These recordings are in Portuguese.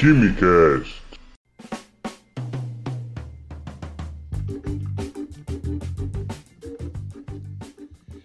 Quimicast.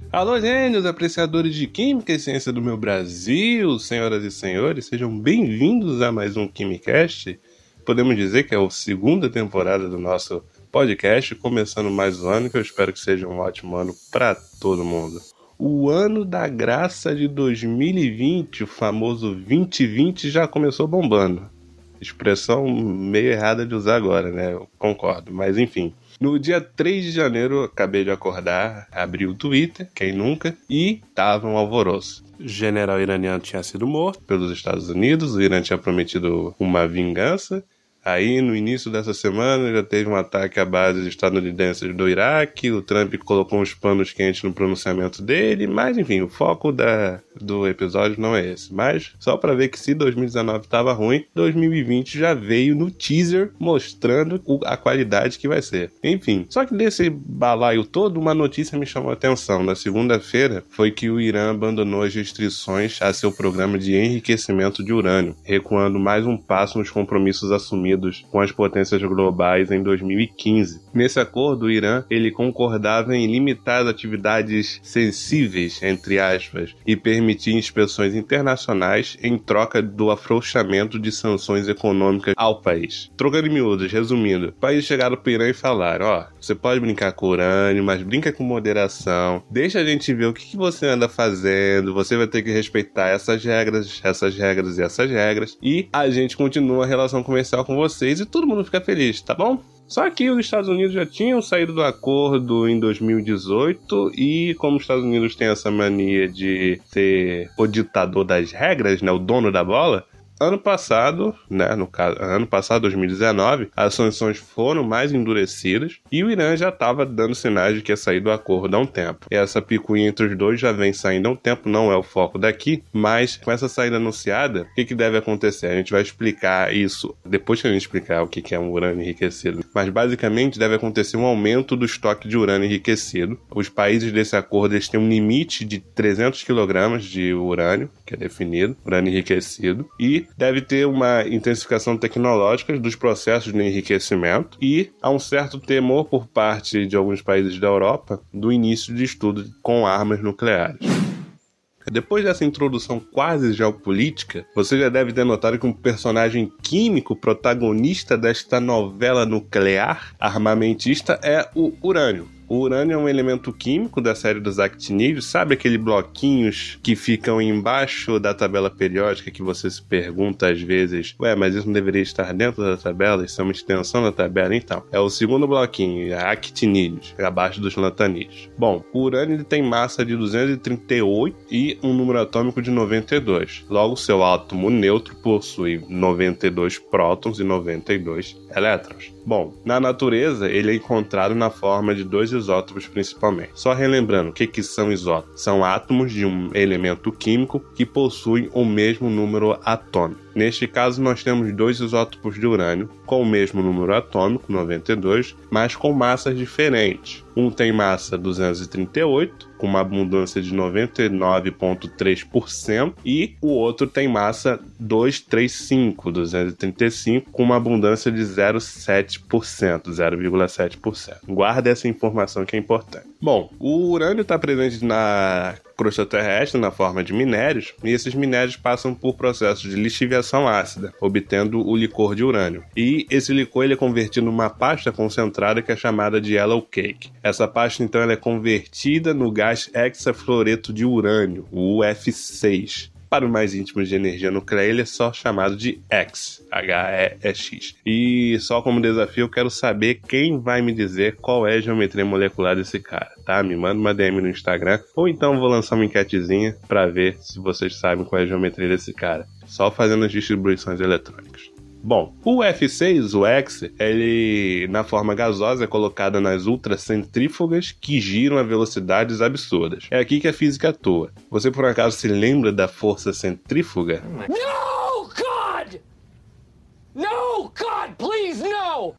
Alô, gênios, apreciadores de Química e Ciência do meu Brasil, senhoras e senhores, sejam bem-vindos a mais um Quimicast. Podemos dizer que é a segunda temporada do nosso podcast, começando mais um ano, que eu espero que seja um ótimo ano para todo mundo. O ano da graça de 2020, o famoso 2020, já começou bombando. Expressão meio errada de usar agora, né? Eu concordo, mas enfim. No dia 3 de janeiro, acabei de acordar, abri o Twitter, quem nunca, e tava um alvoroço. O general iraniano tinha sido morto pelos Estados Unidos, o Irã tinha prometido uma vingança, Aí, no início dessa semana, já teve um ataque à base estadunidenses do Iraque. O Trump colocou uns panos quentes no pronunciamento dele. Mas, enfim, o foco da, do episódio não é esse. Mas, só para ver que se 2019 estava ruim, 2020 já veio no teaser mostrando a qualidade que vai ser. Enfim, só que desse balaio todo, uma notícia me chamou a atenção. Na segunda-feira, foi que o Irã abandonou as restrições a seu programa de enriquecimento de urânio, recuando mais um passo nos compromissos assumidos Unidos com as potências globais em 2015. Nesse acordo, o Irã ele concordava em limitar as atividades sensíveis, entre aspas, e permitir inspeções internacionais em troca do afrouxamento de sanções econômicas ao país. Trocando em miúdos, resumindo, o país chegaram para o Irã e falaram: ó, você pode brincar com urânio, mas brinca com moderação, deixa a gente ver o que, que você anda fazendo, você vai ter que respeitar essas regras, essas regras e essas regras, e a gente continua a relação comercial com você vocês e todo mundo fica feliz, tá bom? Só que os Estados Unidos já tinham saído do acordo em 2018 e como os Estados Unidos têm essa mania de ser o ditador das regras, né, o dono da bola, Ano passado, né, no caso, ano passado, 2019, as sanções foram mais endurecidas e o Irã já estava dando sinais de que ia sair do acordo há um tempo. Essa picuinha entre os dois já vem saindo há um tempo, não é o foco daqui, mas com essa saída anunciada, o que, que deve acontecer? A gente vai explicar isso depois que a gente explicar o que, que é um urânio enriquecido. Mas basicamente deve acontecer um aumento do estoque de urânio enriquecido. Os países desse acordo eles têm um limite de 300 kg de urânio, que é definido, urânio enriquecido, e deve ter uma intensificação tecnológica dos processos de enriquecimento e há um certo temor por parte de alguns países da Europa do início de estudo com armas nucleares. Depois dessa introdução quase geopolítica, você já deve ter notado que um personagem químico protagonista desta novela nuclear armamentista é o urânio. O urânio é um elemento químico da série dos actinídeos, sabe aquele bloquinhos que ficam embaixo da tabela periódica que você se pergunta às vezes, ué, mas isso não deveria estar dentro da tabela? Isso é uma extensão da tabela? Então, é o segundo bloquinho, actinídeos, abaixo dos lantanídeos. Bom, o urânio tem massa de 238 e um número atômico de 92. Logo, seu átomo neutro possui 92 prótons e 92 elétrons. Bom, na natureza ele é encontrado na forma de dois isótopos principalmente. Só relembrando, o que, que são isótopos? São átomos de um elemento químico que possuem o mesmo número atômico. Neste caso, nós temos dois isótopos de urânio com o mesmo número atômico, 92, mas com massas diferentes. Um tem massa 238, com uma abundância de 99,3%, e o outro tem massa 235, 235, com uma abundância de 0,7%, 0,7%. Guarda essa informação que é importante. Bom, o urânio está presente na crosta terrestre na forma de minérios, e esses minérios passam por processos de lixiviação ácida, obtendo o licor de urânio. E esse licor ele é convertido numa pasta concentrada que é chamada de yellow cake. Essa pasta então ela é convertida no gás hexafluoreto de urânio, o UF6. Para os mais íntimos de energia nuclear, ele é só chamado de X, H-E-X. E só como desafio, eu quero saber quem vai me dizer qual é a geometria molecular desse cara, tá? Me manda uma DM no Instagram, ou então vou lançar uma enquetezinha para ver se vocês sabem qual é a geometria desse cara. Só fazendo as distribuições eletrônicas. Bom, o F6, o X, ele na forma gasosa é colocada nas ultracentrífugas que giram a velocidades absurdas. É aqui que a física atua. Você por acaso se lembra da força centrífuga? No, God! No, God, please, no!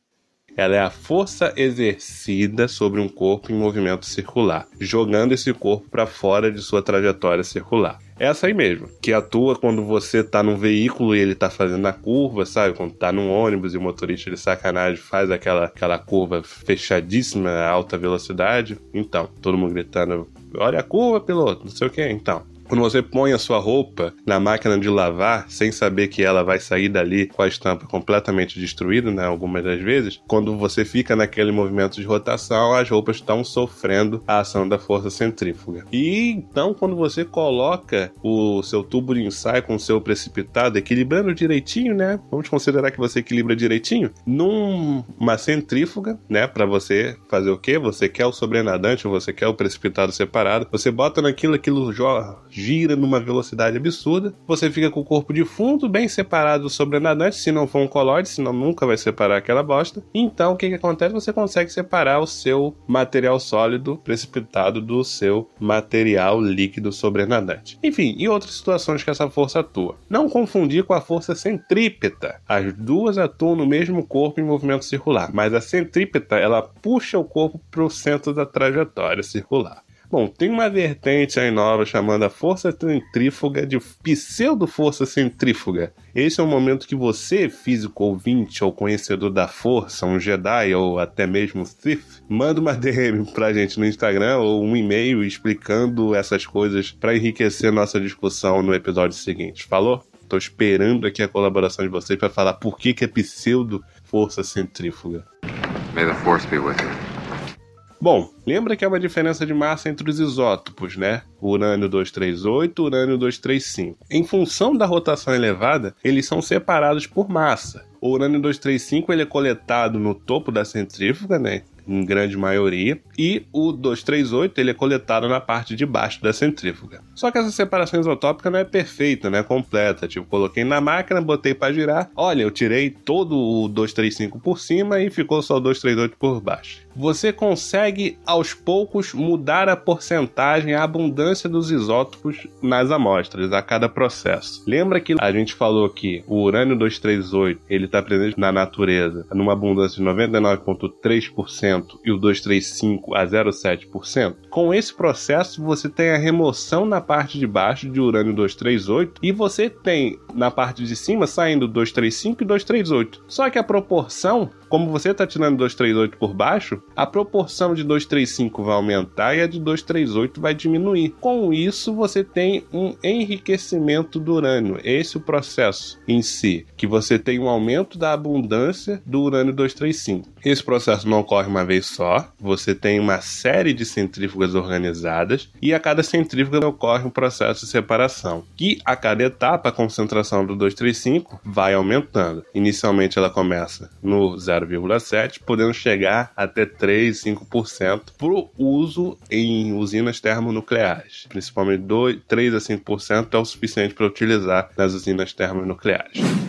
Ela é a força exercida sobre um corpo em movimento circular, jogando esse corpo para fora de sua trajetória circular. Essa aí mesmo, que atua quando você tá num veículo e ele tá fazendo a curva, sabe? Quando tá num ônibus e o motorista de sacanagem faz aquela, aquela curva fechadíssima, alta velocidade. Então, todo mundo gritando: Olha a curva, piloto, não sei o que. Então, quando você põe a sua roupa na máquina de lavar, sem saber que ela vai sair dali com a estampa completamente destruída, né? Algumas das vezes, quando você fica naquele movimento de rotação, as roupas estão sofrendo a ação da força centrífuga. E então, quando você coloca o seu tubo de ensaio com o seu precipitado, equilibrando direitinho, né? Vamos considerar que você equilibra direitinho, numa centrífuga, né? Para você fazer o quê? Você quer o sobrenadante você quer o precipitado separado, você bota naquilo, aquilo gira numa velocidade absurda. Você fica com o corpo de fundo bem separado do sobrenadante, se não for um colóide, senão nunca vai separar aquela bosta. Então, o que, que acontece? Você consegue separar o seu material sólido precipitado do seu material líquido sobrenadante. Enfim, e outras situações que essa força atua. Não confundir com a força centrípeta. As duas atuam no mesmo corpo em movimento circular, mas a centrípeta ela puxa o corpo para o centro da trajetória circular. Bom, tem uma vertente aí nova chamada força centrífuga de pseudo-força centrífuga. Esse é o momento que você, físico ouvinte ou conhecedor da força, um Jedi ou até mesmo Sith, manda uma DM pra gente no Instagram ou um e-mail explicando essas coisas para enriquecer nossa discussão no episódio seguinte. Falou? Tô esperando aqui a colaboração de vocês para falar por que, que é pseudo-força centrífuga. May the force be with you. Bom, lembra que há uma diferença de massa entre os isótopos, né? Urânio 238 urânio 235. Em função da rotação elevada, eles são separados por massa. O urânio 235 ele é coletado no topo da centrífuga, né? Em grande maioria, e o 238 ele é coletado na parte de baixo da centrífuga. Só que essa separação isotópica não é perfeita, não é completa. Tipo, coloquei na máquina, botei para girar, olha, eu tirei todo o 235 por cima e ficou só o 238 por baixo. Você consegue aos poucos mudar a porcentagem, a abundância dos isótopos nas amostras a cada processo. Lembra que a gente falou que o urânio 238 ele está presente na natureza numa abundância de 99,3% e o 235 a 0,7%, com esse processo você tem a remoção na parte de baixo de urânio 238 e você tem na parte de cima saindo 235 e 238. Só que a proporção como você está tirando 238 por baixo, a proporção de 235 vai aumentar e a de 238 vai diminuir. Com isso, você tem um enriquecimento do urânio. Esse é o processo em si, que você tem um aumento da abundância do urânio 235. Esse processo não ocorre uma vez só, você tem uma série de centrífugas organizadas e a cada centrífuga ocorre um processo de separação, que a cada etapa a concentração do 235 vai aumentando. Inicialmente ela começa no 0 0,7%, podendo chegar até 3, 5% para o uso em usinas termonucleares. Principalmente 2, 3 a 5% é o suficiente para utilizar nas usinas termonucleares.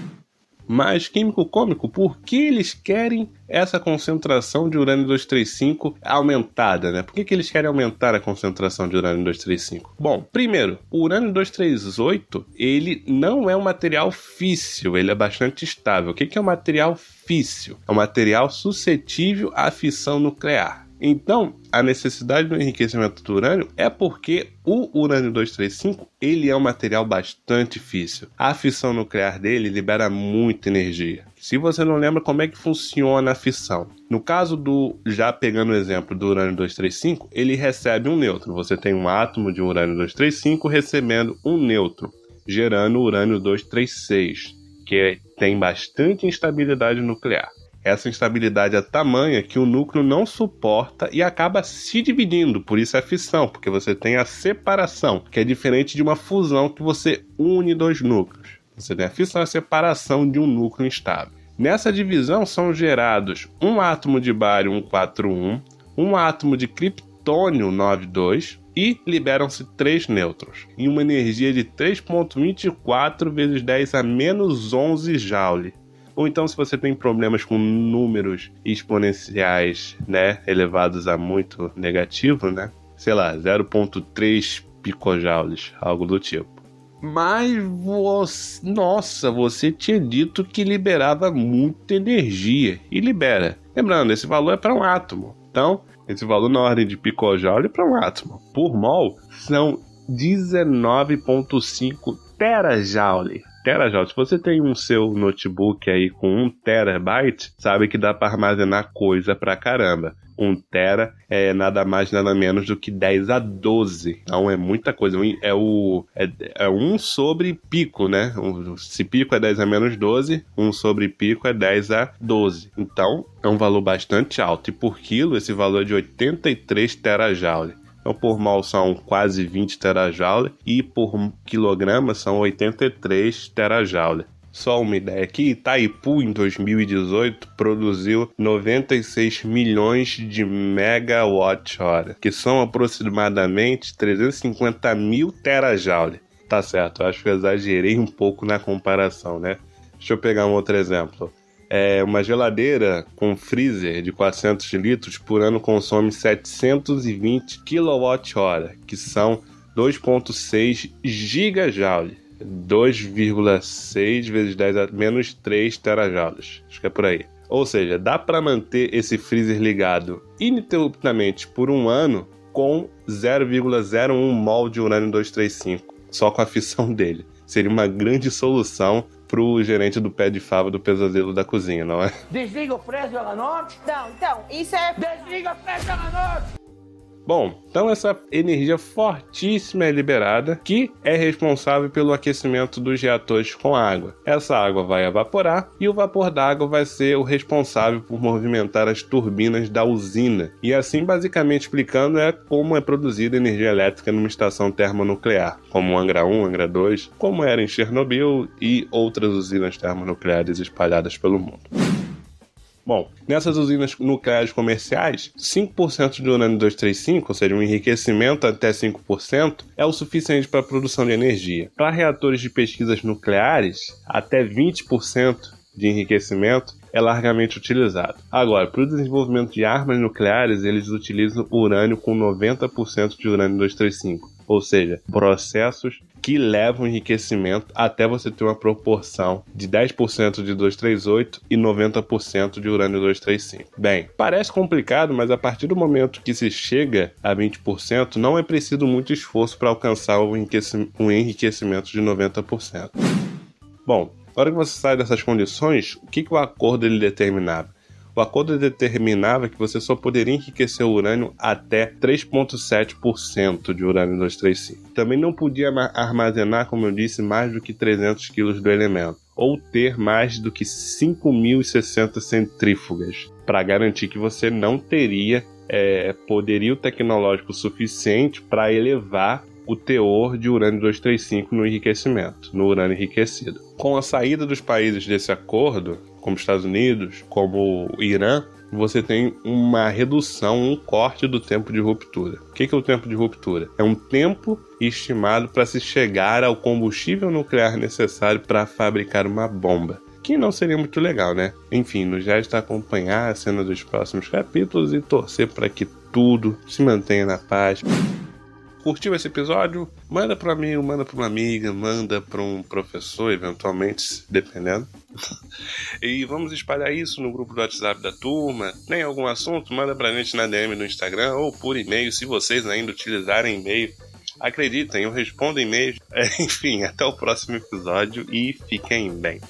Mas, químico cômico, por que eles querem essa concentração de urânio 235 aumentada, né? Por que, que eles querem aumentar a concentração de urânio 235? Bom, primeiro, o urânio 238, ele não é um material físsil, ele é bastante estável. O que, que é um material físsil? É um material suscetível à fissão nuclear. Então, a necessidade do enriquecimento do urânio é porque o urânio 235 ele é um material bastante difícil. A fissão nuclear dele libera muita energia. Se você não lembra como é que funciona a fissão, no caso do já pegando o exemplo do urânio 235, ele recebe um nêutron. Você tem um átomo de urânio 235 recebendo um nêutron, gerando urânio 236, que tem bastante instabilidade nuclear. Essa instabilidade é tamanha que o núcleo não suporta e acaba se dividindo, por isso é fissão, porque você tem a separação, que é diferente de uma fusão que você une dois núcleos. Você tem a fissão a separação de um núcleo instável. Nessa divisão são gerados um átomo de bário 141, um átomo de criptônio 92 e liberam-se três nêutrons, em uma energia de 3.24 vezes 10 a menos 11 joule. Ou então, se você tem problemas com números exponenciais, né, elevados a muito negativo, né, sei lá, 0.3 picojoules, algo do tipo. Mas você, nossa, você tinha dito que liberava muita energia e libera. Lembrando, esse valor é para um átomo. Então, esse valor na ordem de picojoule para um átomo. Por mol são 19.5 terajoule. Terajoule. Se você tem um seu notebook aí com 1 terabyte, sabe que dá para armazenar coisa pra caramba. 1 tera é nada mais nada menos do que 10 a 12. Então é muita coisa. É o é, é 1 sobre pico, né? Se pico é 10 a menos 12, 1 sobre pico é 10 a 12. Então é um valor bastante alto. E por quilo esse valor é de 83 terajoule. Então, por mol são quase 20 terajoule e por quilograma são 83 terajoule. Só uma ideia aqui, Itaipu em 2018 produziu 96 milhões de megawatt-hora, que são aproximadamente 350 mil terajoule. Tá certo, acho que eu exagerei um pouco na comparação, né? Deixa eu pegar um outro exemplo. É, uma geladeira com freezer de 400 litros por ano consome 720 kWh, que são 2,6 gigajoule. 2,6 vezes 10 a menos 3 terajoules. Acho que é por aí. Ou seja, dá para manter esse freezer ligado ininterruptamente por um ano com 0,01 mol de urânio 235, só com a fissão dele. Seria uma grande solução pro gerente do pé de fava do pesadelo da cozinha, não é? Desliga o pela noite? Não, então, isso é. Desliga o pela noite! Bom, então essa energia fortíssima é liberada, que é responsável pelo aquecimento dos reatores com água. Essa água vai evaporar e o vapor d'água vai ser o responsável por movimentar as turbinas da usina. E assim, basicamente explicando, é como é produzida energia elétrica numa estação termonuclear, como Angra 1, Angra 2, como era em Chernobyl e outras usinas termonucleares espalhadas pelo mundo. Bom, nessas usinas nucleares comerciais, 5% de urânio 235, ou seja, um enriquecimento até 5%, é o suficiente para a produção de energia. Para reatores de pesquisas nucleares, até 20% de enriquecimento é largamente utilizado. Agora, para o desenvolvimento de armas nucleares, eles utilizam urânio com 90% de urânio 235, ou seja, processos que levam o enriquecimento até você ter uma proporção de 10% de 238 e 90% de urânio 235. Bem, parece complicado, mas a partir do momento que se chega a 20%, não é preciso muito esforço para alcançar o enriquecimento de 90%. Bom, na hora que você sai dessas condições, o que, que o acordo ele determinava? O acordo determinava que você só poderia enriquecer o urânio até 3,7% de urânio 235. Também não podia armazenar, como eu disse, mais do que 300 kg do elemento, ou ter mais do que 5.060 centrífugas, para garantir que você não teria é, poderio tecnológico suficiente para elevar o teor de urânio 235 no enriquecimento, no urânio enriquecido. Com a saída dos países desse acordo, como Estados Unidos, como Irã, você tem uma redução, um corte do tempo de ruptura. O que é o tempo de ruptura? É um tempo estimado para se chegar ao combustível nuclear necessário para fabricar uma bomba. Que não seria muito legal, né? Enfim, nos resta acompanhar a cena dos próximos capítulos e torcer para que tudo se mantenha na paz curtiu esse episódio, manda para amigo, manda para uma amiga, manda para um professor, eventualmente, dependendo. e vamos espalhar isso no grupo do WhatsApp da turma. Tem algum assunto? Manda pra gente na DM no Instagram ou por e-mail, se vocês ainda utilizarem e-mail. Acreditem, eu respondo e-mails. enfim, até o próximo episódio e fiquem bem.